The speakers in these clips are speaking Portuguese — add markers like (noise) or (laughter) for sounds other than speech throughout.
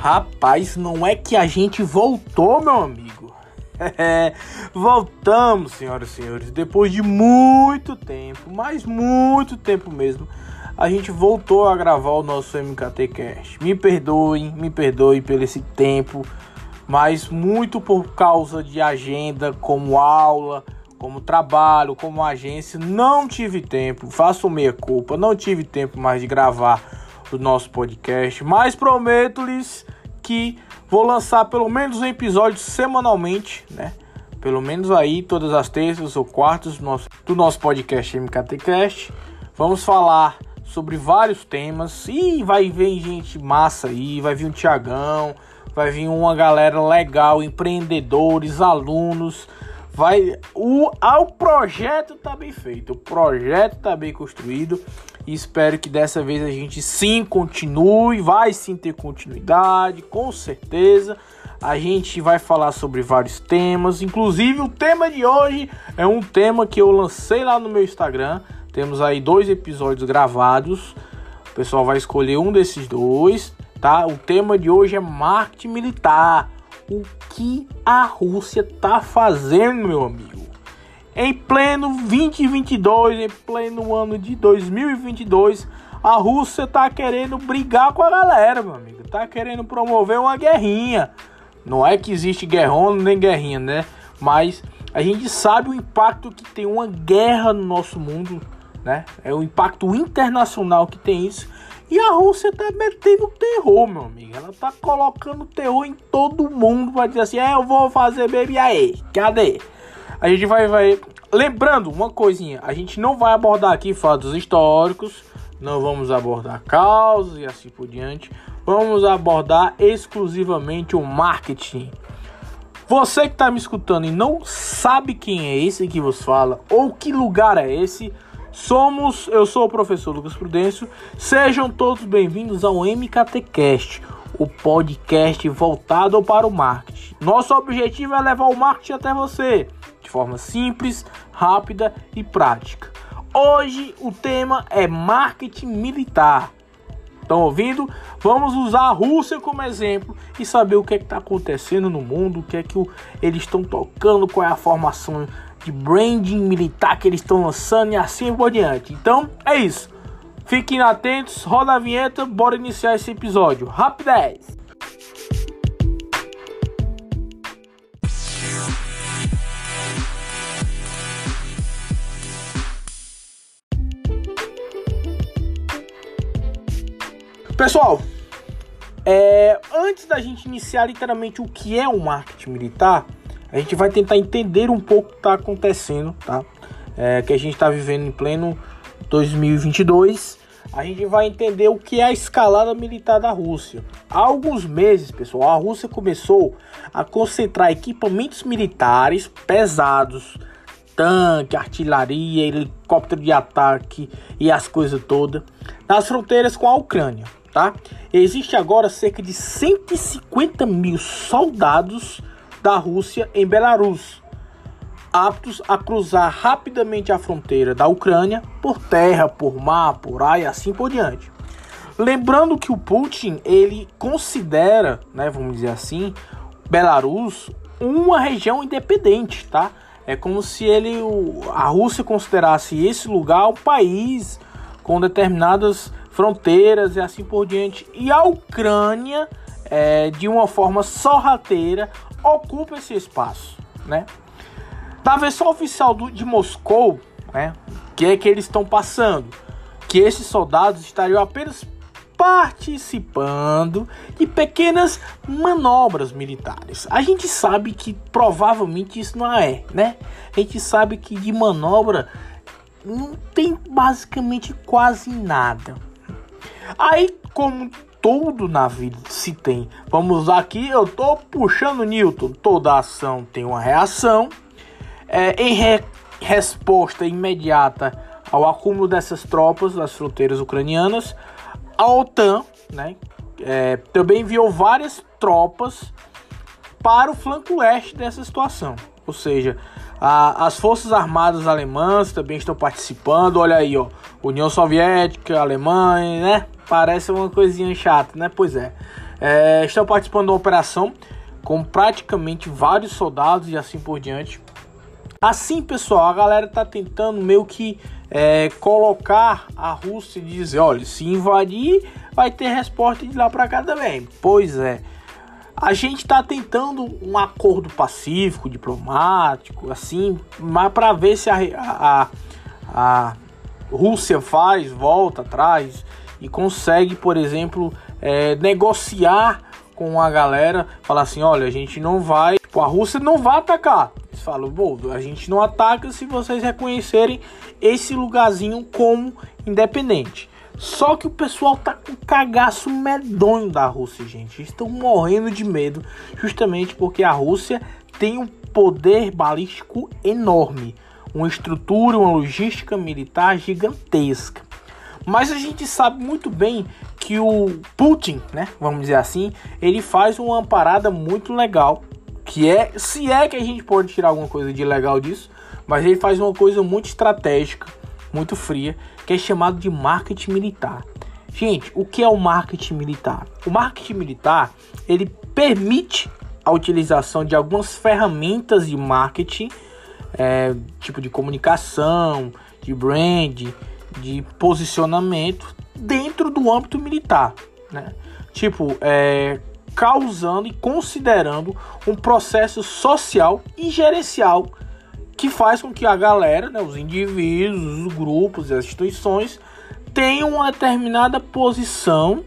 Rapaz, não é que a gente voltou, meu amigo. É, (laughs) voltamos, senhoras e senhores, depois de muito tempo, mas muito tempo mesmo. A gente voltou a gravar o nosso MKT Cast. Me perdoem, me perdoem pelo esse tempo, mas muito por causa de agenda, como aula, como trabalho, como agência, não tive tempo. Faço meia culpa, não tive tempo mais de gravar o nosso podcast, mas prometo-lhes que vou lançar pelo menos um episódio semanalmente, né? Pelo menos aí todas as terças ou quartas do nosso, do nosso podcast MKTcast. Vamos falar sobre vários temas e vai vir gente massa aí, vai vir um Tiagão, vai vir uma galera legal, empreendedores, alunos, vai o ao projeto tá bem feito, o projeto tá bem construído e espero que dessa vez a gente sim continue, vai sim ter continuidade, com certeza. A gente vai falar sobre vários temas, inclusive o tema de hoje é um tema que eu lancei lá no meu Instagram. Temos aí dois episódios gravados. O pessoal vai escolher um desses dois, tá? O tema de hoje é marketing militar. O que a Rússia tá fazendo, meu amigo? Em pleno 2022, em pleno ano de 2022, a Rússia tá querendo brigar com a galera, meu amigo. Tá querendo promover uma guerrinha. Não é que existe guerrona nem guerrinha, né? Mas a gente sabe o impacto que tem uma guerra no nosso mundo, né? É o impacto internacional que tem isso. E a Rússia tá metendo terror, meu amigo. Ela tá colocando terror em todo mundo pra dizer assim: é, eu vou fazer baby aí. Cadê? A gente vai, vai. Lembrando uma coisinha: a gente não vai abordar aqui fatos históricos, não vamos abordar causas e assim por diante. Vamos abordar exclusivamente o marketing. Você que está me escutando e não sabe quem é esse que vos fala ou que lugar é esse, somos. Eu sou o professor Lucas Prudêncio. Sejam todos bem-vindos ao MKTcast, o podcast voltado para o marketing. Nosso objetivo é levar o marketing até você de forma simples, rápida e prática. Hoje o tema é marketing militar. Estão ouvindo? Vamos usar a Rússia como exemplo e saber o que é está acontecendo no mundo, o que é que eles estão tocando, qual é a formação de branding militar que eles estão lançando e assim por diante. Então é isso. Fiquem atentos, roda a vinheta, bora iniciar esse episódio. Rapidez! Pessoal, é, antes da gente iniciar literalmente o que é o marketing militar, a gente vai tentar entender um pouco o que está acontecendo, tá? É, que a gente está vivendo em pleno 2022. A gente vai entender o que é a escalada militar da Rússia. Há alguns meses, pessoal, a Rússia começou a concentrar equipamentos militares pesados, tanque, artilharia, helicóptero de ataque e as coisas todas, nas fronteiras com a Ucrânia tá? Existe agora cerca de 150 mil soldados da Rússia em Belarus, aptos a cruzar rapidamente a fronteira da Ucrânia por terra, por mar, por ar e assim por diante. Lembrando que o Putin ele considera, né, vamos dizer assim, Belarus uma região independente, tá? É como se ele, a Rússia considerasse esse lugar um país com determinadas fronteiras e assim por diante. E a Ucrânia, é, de uma forma sorrateira, ocupa esse espaço, né? Da versão oficial do, de Moscou, né, que é que eles estão passando, que esses soldados estariam apenas participando de pequenas manobras militares. A gente sabe que provavelmente isso não é, né? A gente sabe que de manobra não tem basicamente quase nada. Aí, como tudo na vida se tem, vamos aqui, eu tô puxando Newton. Toda ação tem uma reação. É, em re resposta imediata ao acúmulo dessas tropas das fronteiras ucranianas, a OTAN, né, é, também enviou várias tropas para o flanco leste dessa situação. Ou seja, a, as forças armadas alemãs também estão participando. Olha aí, ó, União Soviética, Alemanha, né? Parece uma coisinha chata, né? Pois é. é, estão participando da operação com praticamente vários soldados e assim por diante. Assim, pessoal, a galera tá tentando meio que é, colocar a Rússia e dizer, olha, se invadir, vai ter resposta de lá para cá também. Pois é. A gente está tentando um acordo pacífico, diplomático, assim, mas para ver se a, a, a, Rússia faz, volta atrás e consegue, por exemplo, é, negociar com a galera, falar assim, olha, a gente não vai, tipo, a Rússia não vai atacar, eles falam, bom, a gente não ataca se vocês reconhecerem esse lugarzinho como independente. Só que o pessoal tá com cagaço medonho da Rússia, gente. Estão morrendo de medo, justamente porque a Rússia tem um poder balístico enorme, uma estrutura, uma logística militar gigantesca. Mas a gente sabe muito bem que o Putin, né, vamos dizer assim, ele faz uma parada muito legal que é, se é que a gente pode tirar alguma coisa de legal disso, mas ele faz uma coisa muito estratégica, muito fria, que é chamado de marketing militar. Gente, o que é o marketing militar? O marketing militar, ele permite a utilização de algumas ferramentas de marketing, é, tipo de comunicação, de brand, de posicionamento dentro do âmbito militar, né? Tipo, é, causando e considerando um processo social e gerencial que faz com que a galera, né, os indivíduos, os grupos e as instituições tenham uma determinada posição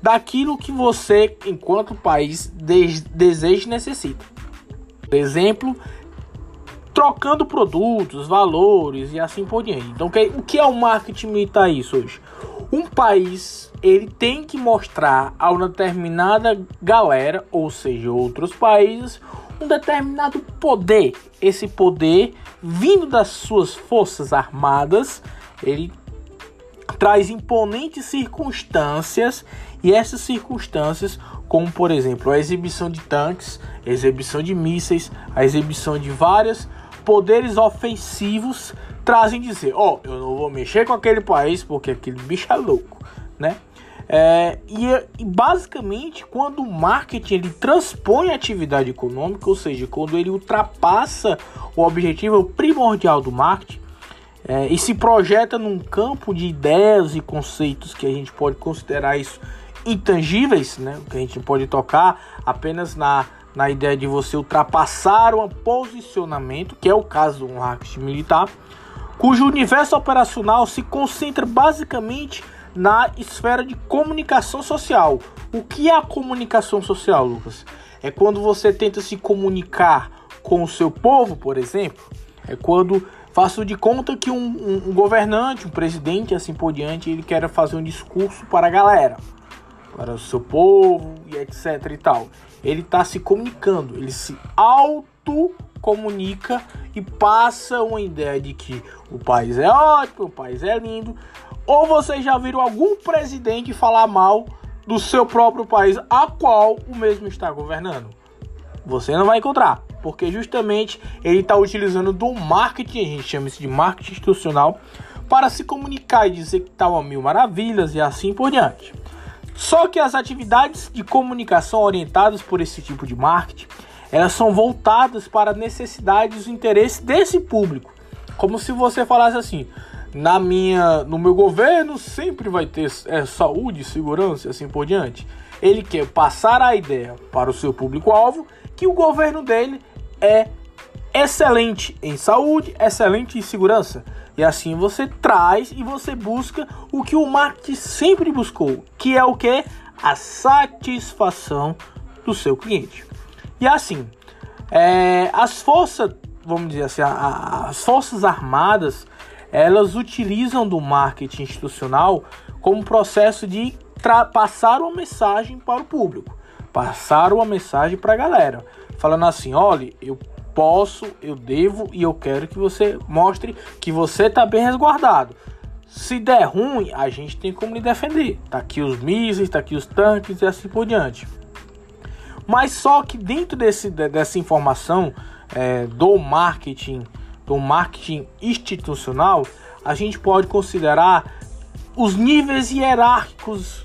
daquilo que você, enquanto país, deseja e necessita. Por exemplo, trocando produtos, valores e assim por diante. Então, o que é o marketing militar isso hoje? Um país ele tem que mostrar a uma determinada galera, ou seja, outros países, um determinado poder. Esse poder, vindo das suas forças armadas, ele traz imponentes circunstâncias e essas circunstâncias, como por exemplo a exibição de tanques, a exibição de mísseis, a exibição de vários poderes ofensivos trazem dizer, ó, oh, eu não vou mexer com aquele país porque aquele bicho é louco, né? É, e, e, basicamente quando o marketing ele transpõe a atividade econômica, ou seja, quando ele ultrapassa o objetivo primordial do marketing é, e se projeta num campo de ideias e conceitos que a gente pode considerar isso intangíveis, né? Que a gente pode tocar apenas na, na ideia de você ultrapassar um posicionamento, que é o caso do marketing militar cujo universo operacional se concentra basicamente na esfera de comunicação social. O que é a comunicação social, Lucas? É quando você tenta se comunicar com o seu povo, por exemplo. É quando faço de conta que um, um, um governante, um presidente, assim por diante, ele quer fazer um discurso para a galera, para o seu povo e etc e tal. Ele está se comunicando, ele se auto comunica e passa uma ideia de que o país é ótimo, o país é lindo. Ou vocês já viram algum presidente falar mal do seu próprio país, a qual o mesmo está governando? Você não vai encontrar, porque justamente ele está utilizando do marketing, a gente chama isso de marketing institucional, para se comunicar e dizer que está uma mil maravilhas e assim por diante. Só que as atividades de comunicação orientadas por esse tipo de marketing elas são voltadas para necessidades e interesses desse público. Como se você falasse assim: na minha, no meu governo sempre vai ter é, saúde, segurança e assim por diante. Ele quer passar a ideia para o seu público-alvo que o governo dele é excelente em saúde, excelente em segurança. E assim você traz e você busca o que o marketing sempre buscou, que é o que? A satisfação do seu cliente. E assim, é, as forças, vamos dizer assim, a, a, as forças armadas, elas utilizam do marketing institucional como processo de passar uma mensagem para o público, passar uma mensagem para a galera, falando assim, olha, eu posso, eu devo e eu quero que você mostre que você está bem resguardado. Se der ruim, a gente tem como lhe defender. Tá aqui os mísseis, tá aqui os tanques e assim por diante. Mas só que dentro desse, dessa informação é, do marketing, do marketing institucional, a gente pode considerar os níveis hierárquicos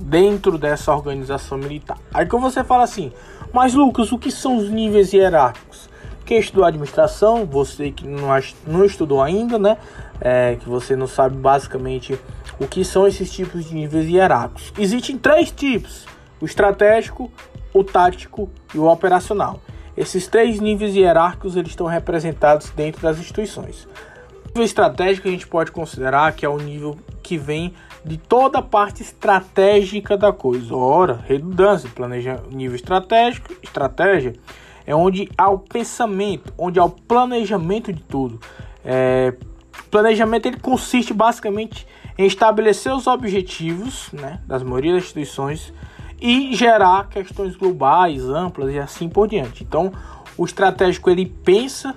dentro dessa organização militar. Aí que você fala assim, mas Lucas, o que são os níveis hierárquicos? Quem estudou administração, você que não, não estudou ainda, né? É, que você não sabe basicamente o que são esses tipos de níveis hierárquicos. Existem três tipos: o estratégico, o tático e o operacional. Esses três níveis hierárquicos eles estão representados dentro das instituições. O nível estratégico a gente pode considerar que é o nível que vem de toda a parte estratégica da coisa. Ora, redundância, planeja nível estratégico, estratégia é onde há o pensamento, onde há o planejamento de tudo. É, planejamento ele consiste basicamente em estabelecer os objetivos né, das maioria das instituições e gerar questões globais, amplas e assim por diante. Então, o estratégico ele pensa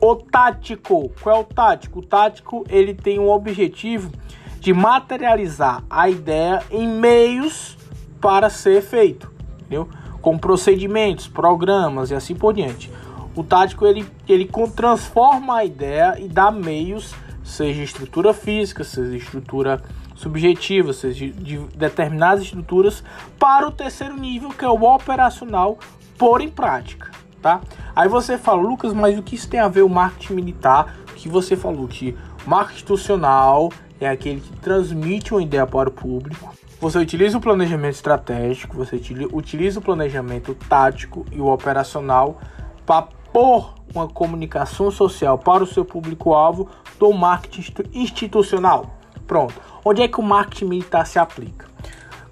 o tático, qual é o tático? O tático ele tem um objetivo de materializar a ideia em meios para ser feito, entendeu? Com procedimentos, programas e assim por diante. O tático ele, ele transforma a ideia e dá meios, seja estrutura física, seja estrutura subjetiva, seja de determinadas estruturas, para o terceiro nível, que é o operacional, pôr em prática tá? Aí você fala, Lucas, mas o que isso tem a ver o marketing militar? Que você falou que marketing institucional é aquele que transmite uma ideia para o público. Você utiliza o planejamento estratégico, você utiliza o planejamento tático e o operacional para pôr uma comunicação social para o seu público-alvo do marketing institucional. Pronto. Onde é que o marketing militar se aplica?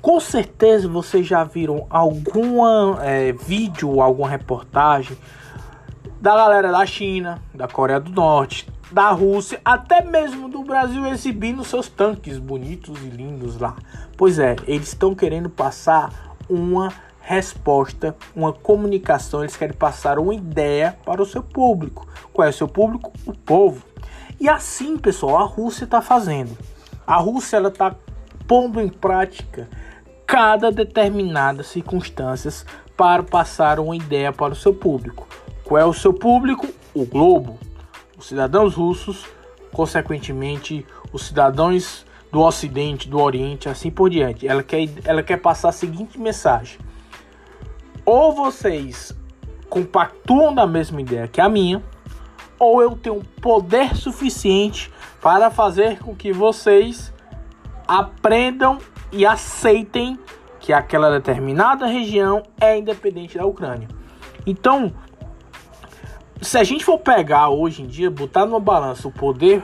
Com certeza vocês já viram algum é, vídeo, alguma reportagem da galera da China, da Coreia do Norte, da Rússia, até mesmo do Brasil exibindo seus tanques bonitos e lindos lá. Pois é, eles estão querendo passar uma resposta, uma comunicação, eles querem passar uma ideia para o seu público. Qual é o seu público? O povo. E assim, pessoal, a Rússia está fazendo. A Rússia ela está pondo em prática cada determinada circunstâncias para passar uma ideia para o seu público. Qual é o seu público? O globo. Os cidadãos russos, consequentemente, os cidadãos do Ocidente, do Oriente, assim por diante. Ela quer, ela quer passar a seguinte mensagem: ou vocês compactuam da mesma ideia que a minha, ou eu tenho poder suficiente para fazer com que vocês aprendam e aceitem que aquela determinada região é independente da Ucrânia. Então, se a gente for pegar hoje em dia, botar numa balança o poder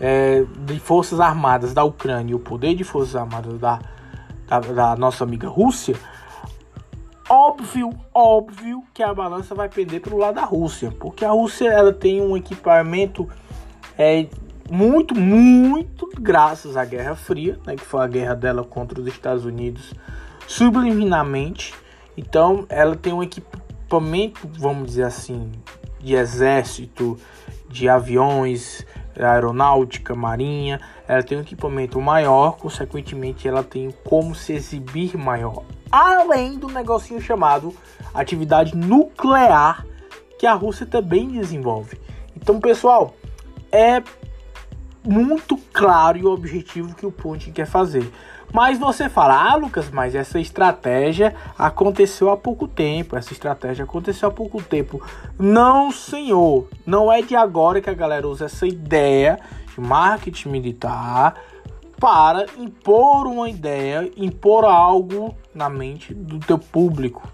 é, de forças armadas da Ucrânia e o poder de forças armadas da, da, da nossa amiga Rússia, óbvio, óbvio que a balança vai pender para o lado da Rússia, porque a Rússia ela tem um equipamento é, muito, muito graças à Guerra Fria, né, que foi a guerra dela contra os Estados Unidos, subliminarmente. Então, ela tem um equipamento, vamos dizer assim, de exército, de aviões, aeronáutica, marinha. Ela tem um equipamento maior, consequentemente, ela tem como se exibir maior. Além do negocinho chamado atividade nuclear, que a Rússia também desenvolve. Então, pessoal, é muito claro e objetivo que o Putin quer fazer. Mas você fala, ah, Lucas, mas essa estratégia aconteceu há pouco tempo. Essa estratégia aconteceu há pouco tempo. Não, senhor. Não é de agora que a galera usa essa ideia de marketing militar para impor uma ideia, impor algo na mente do teu público.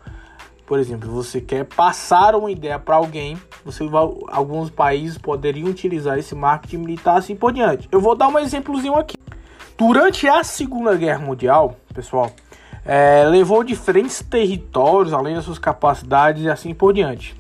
Por exemplo, você quer passar uma ideia para alguém, você alguns países poderiam utilizar esse marketing militar assim por diante. Eu vou dar um exemplozinho aqui. Durante a Segunda Guerra Mundial, pessoal, é, levou diferentes territórios, além das suas capacidades e assim por diante.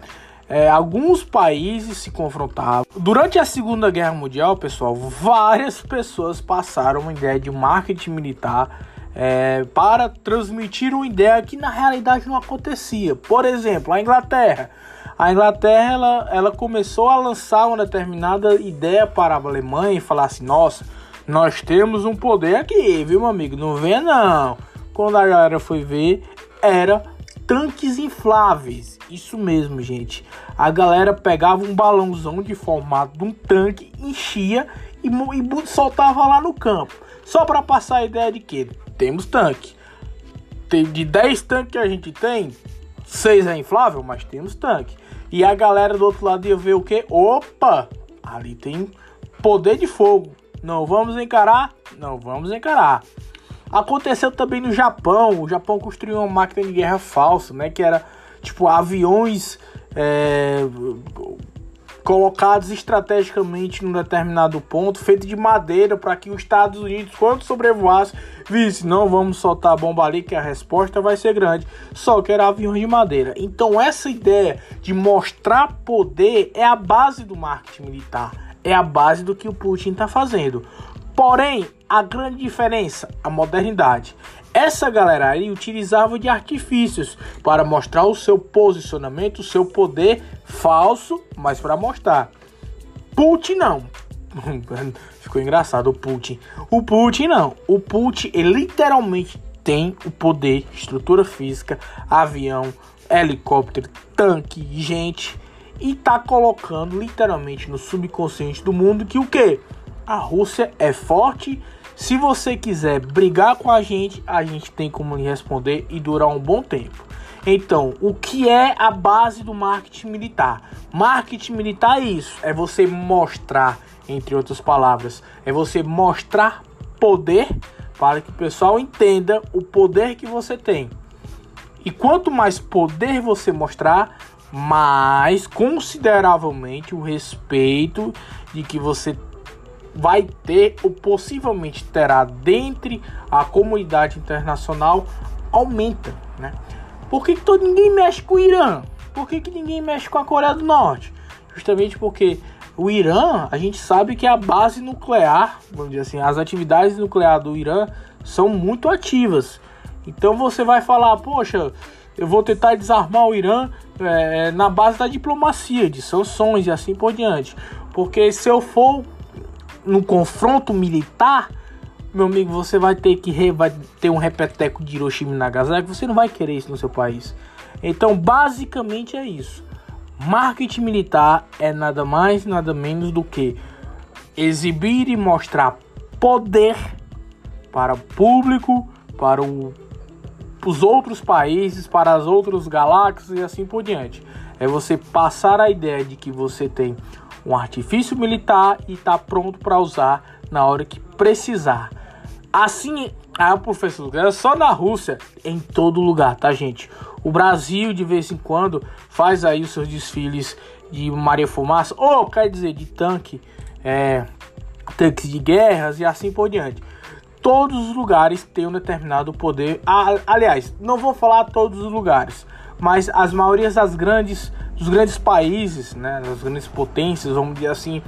É, alguns países se confrontavam. Durante a Segunda Guerra Mundial, pessoal, várias pessoas passaram uma ideia de marketing militar é, para transmitir uma ideia que na realidade não acontecia. Por exemplo, a Inglaterra. A Inglaterra ela, ela começou a lançar uma determinada ideia para a Alemanha e falar assim: nossa, nós temos um poder aqui, viu, meu amigo? Não vê não. Quando a galera foi ver, era tanques infláveis. Isso mesmo, gente. A galera pegava um balãozão de formato de um tanque, enchia e, e soltava lá no campo. Só para passar a ideia de que temos tanque. De 10 tanques que a gente tem, 6 é inflável, mas temos tanque. E a galera do outro lado ia ver o que? Opa! Ali tem poder de fogo. Não vamos encarar? Não vamos encarar. Aconteceu também no Japão. O Japão construiu uma máquina de guerra falsa, né? Que era tipo aviões é, colocados estrategicamente num determinado ponto, feito de madeira, para que os Estados Unidos, quando sobrevoasse, visse: não vamos soltar a bomba ali, que a resposta vai ser grande. Só que era aviões de madeira. Então, essa ideia de mostrar poder é a base do marketing militar, é a base do que o Putin está fazendo. Porém, a grande diferença, a modernidade. Essa galera aí utilizava de artifícios para mostrar o seu posicionamento, o seu poder falso, mas para mostrar. Putin não. (laughs) Ficou engraçado o Putin. O Putin não. O Putin ele literalmente tem o poder, estrutura física, avião, helicóptero, tanque, gente e tá colocando literalmente no subconsciente do mundo que o que? a Rússia é forte. Se você quiser brigar com a gente, a gente tem como lhe responder e durar um bom tempo. Então, o que é a base do marketing militar? Marketing militar é isso, é você mostrar, entre outras palavras, é você mostrar poder para que o pessoal entenda o poder que você tem. E quanto mais poder você mostrar, mais consideravelmente o respeito de que você vai ter ou possivelmente terá dentre a comunidade internacional aumenta, né? Por que, que todo, ninguém mexe com o Irã? Por que, que ninguém mexe com a Coreia do Norte? Justamente porque o Irã, a gente sabe que é a base nuclear, vamos dizer assim, as atividades nucleares do Irã são muito ativas. Então você vai falar, poxa, eu vou tentar desarmar o Irã é, na base da diplomacia, de sanções e assim por diante. Porque se eu for no confronto militar, meu amigo, você vai ter que re, vai ter um repeteco de Hiroshima e Nagasaki, você não vai querer isso no seu país. Então, basicamente é isso. Marketing militar é nada mais, nada menos do que exibir e mostrar poder para o público, para o, os outros países, para as outras galáxias e assim por diante. É você passar a ideia de que você tem um artifício militar e está pronto para usar na hora que precisar. Assim, ah, professor, é só na Rússia, em todo lugar, tá, gente? O Brasil, de vez em quando, faz aí os seus desfiles de Maria Fumaça, ou quer dizer, de tanque, é, tanques de guerras e assim por diante. Todos os lugares têm um determinado poder. aliás, não vou falar todos os lugares, mas as maiorias das grandes dos grandes países, né, das grandes potências, vamos dizer assim,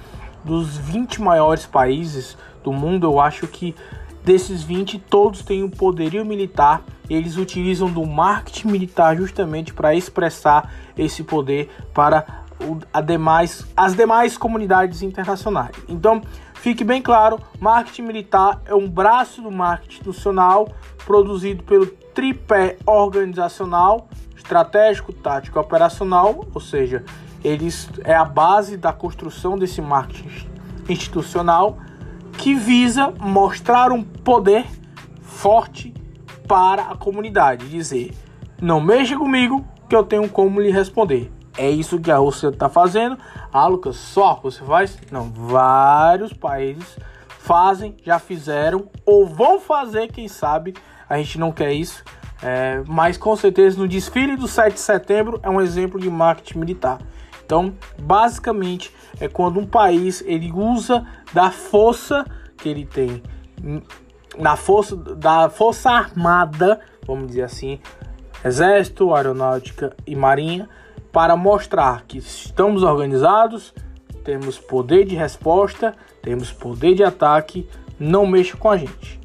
dos 20 maiores países do mundo, eu acho que desses 20 todos têm um poderio militar. Eles utilizam do marketing militar justamente para expressar esse poder para demais, as demais comunidades internacionais. Então, fique bem claro, marketing militar é um braço do marketing institucional produzido pelo tripé organizacional estratégico, tático e operacional, ou seja, eles é a base da construção desse marketing institucional que visa mostrar um poder forte para a comunidade, dizer: não mexa comigo que eu tenho como lhe responder. É isso que a Rússia está fazendo. Ah, Lucas, só você faz? Não, vários países fazem, já fizeram ou vão fazer, quem sabe. A gente não quer isso. É, mas com certeza no desfile do 7 de setembro é um exemplo de marketing militar. Então, basicamente, é quando um país ele usa da força que ele tem, na força da força armada, vamos dizer assim, exército, aeronáutica e marinha, para mostrar que estamos organizados, temos poder de resposta, temos poder de ataque, não mexa com a gente.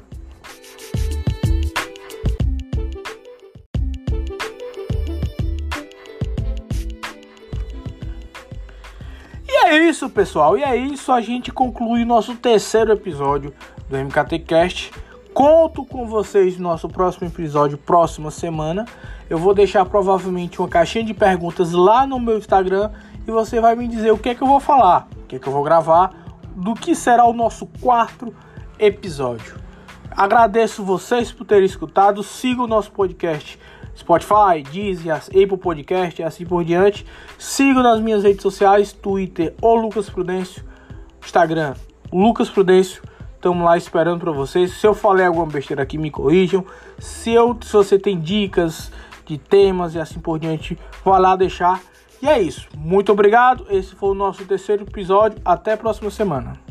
é isso, pessoal. E é isso, a gente conclui nosso terceiro episódio do MKT Cast. Conto com vocês no nosso próximo episódio, próxima semana. Eu vou deixar provavelmente uma caixinha de perguntas lá no meu Instagram e você vai me dizer o que é que eu vou falar, o que é que eu vou gravar, do que será o nosso quarto episódio. Agradeço vocês por terem escutado. Siga o nosso podcast Spotify, Deezer, Apple Podcast e assim por diante. Siga nas minhas redes sociais, Twitter, o Lucas Prudêncio, Instagram, Lucas Prudêncio. Estamos lá esperando para vocês. Se eu falei alguma besteira aqui, me corrijam. Se, eu, se você tem dicas de temas e assim por diante, vá lá deixar. E é isso. Muito obrigado. Esse foi o nosso terceiro episódio. Até a próxima semana.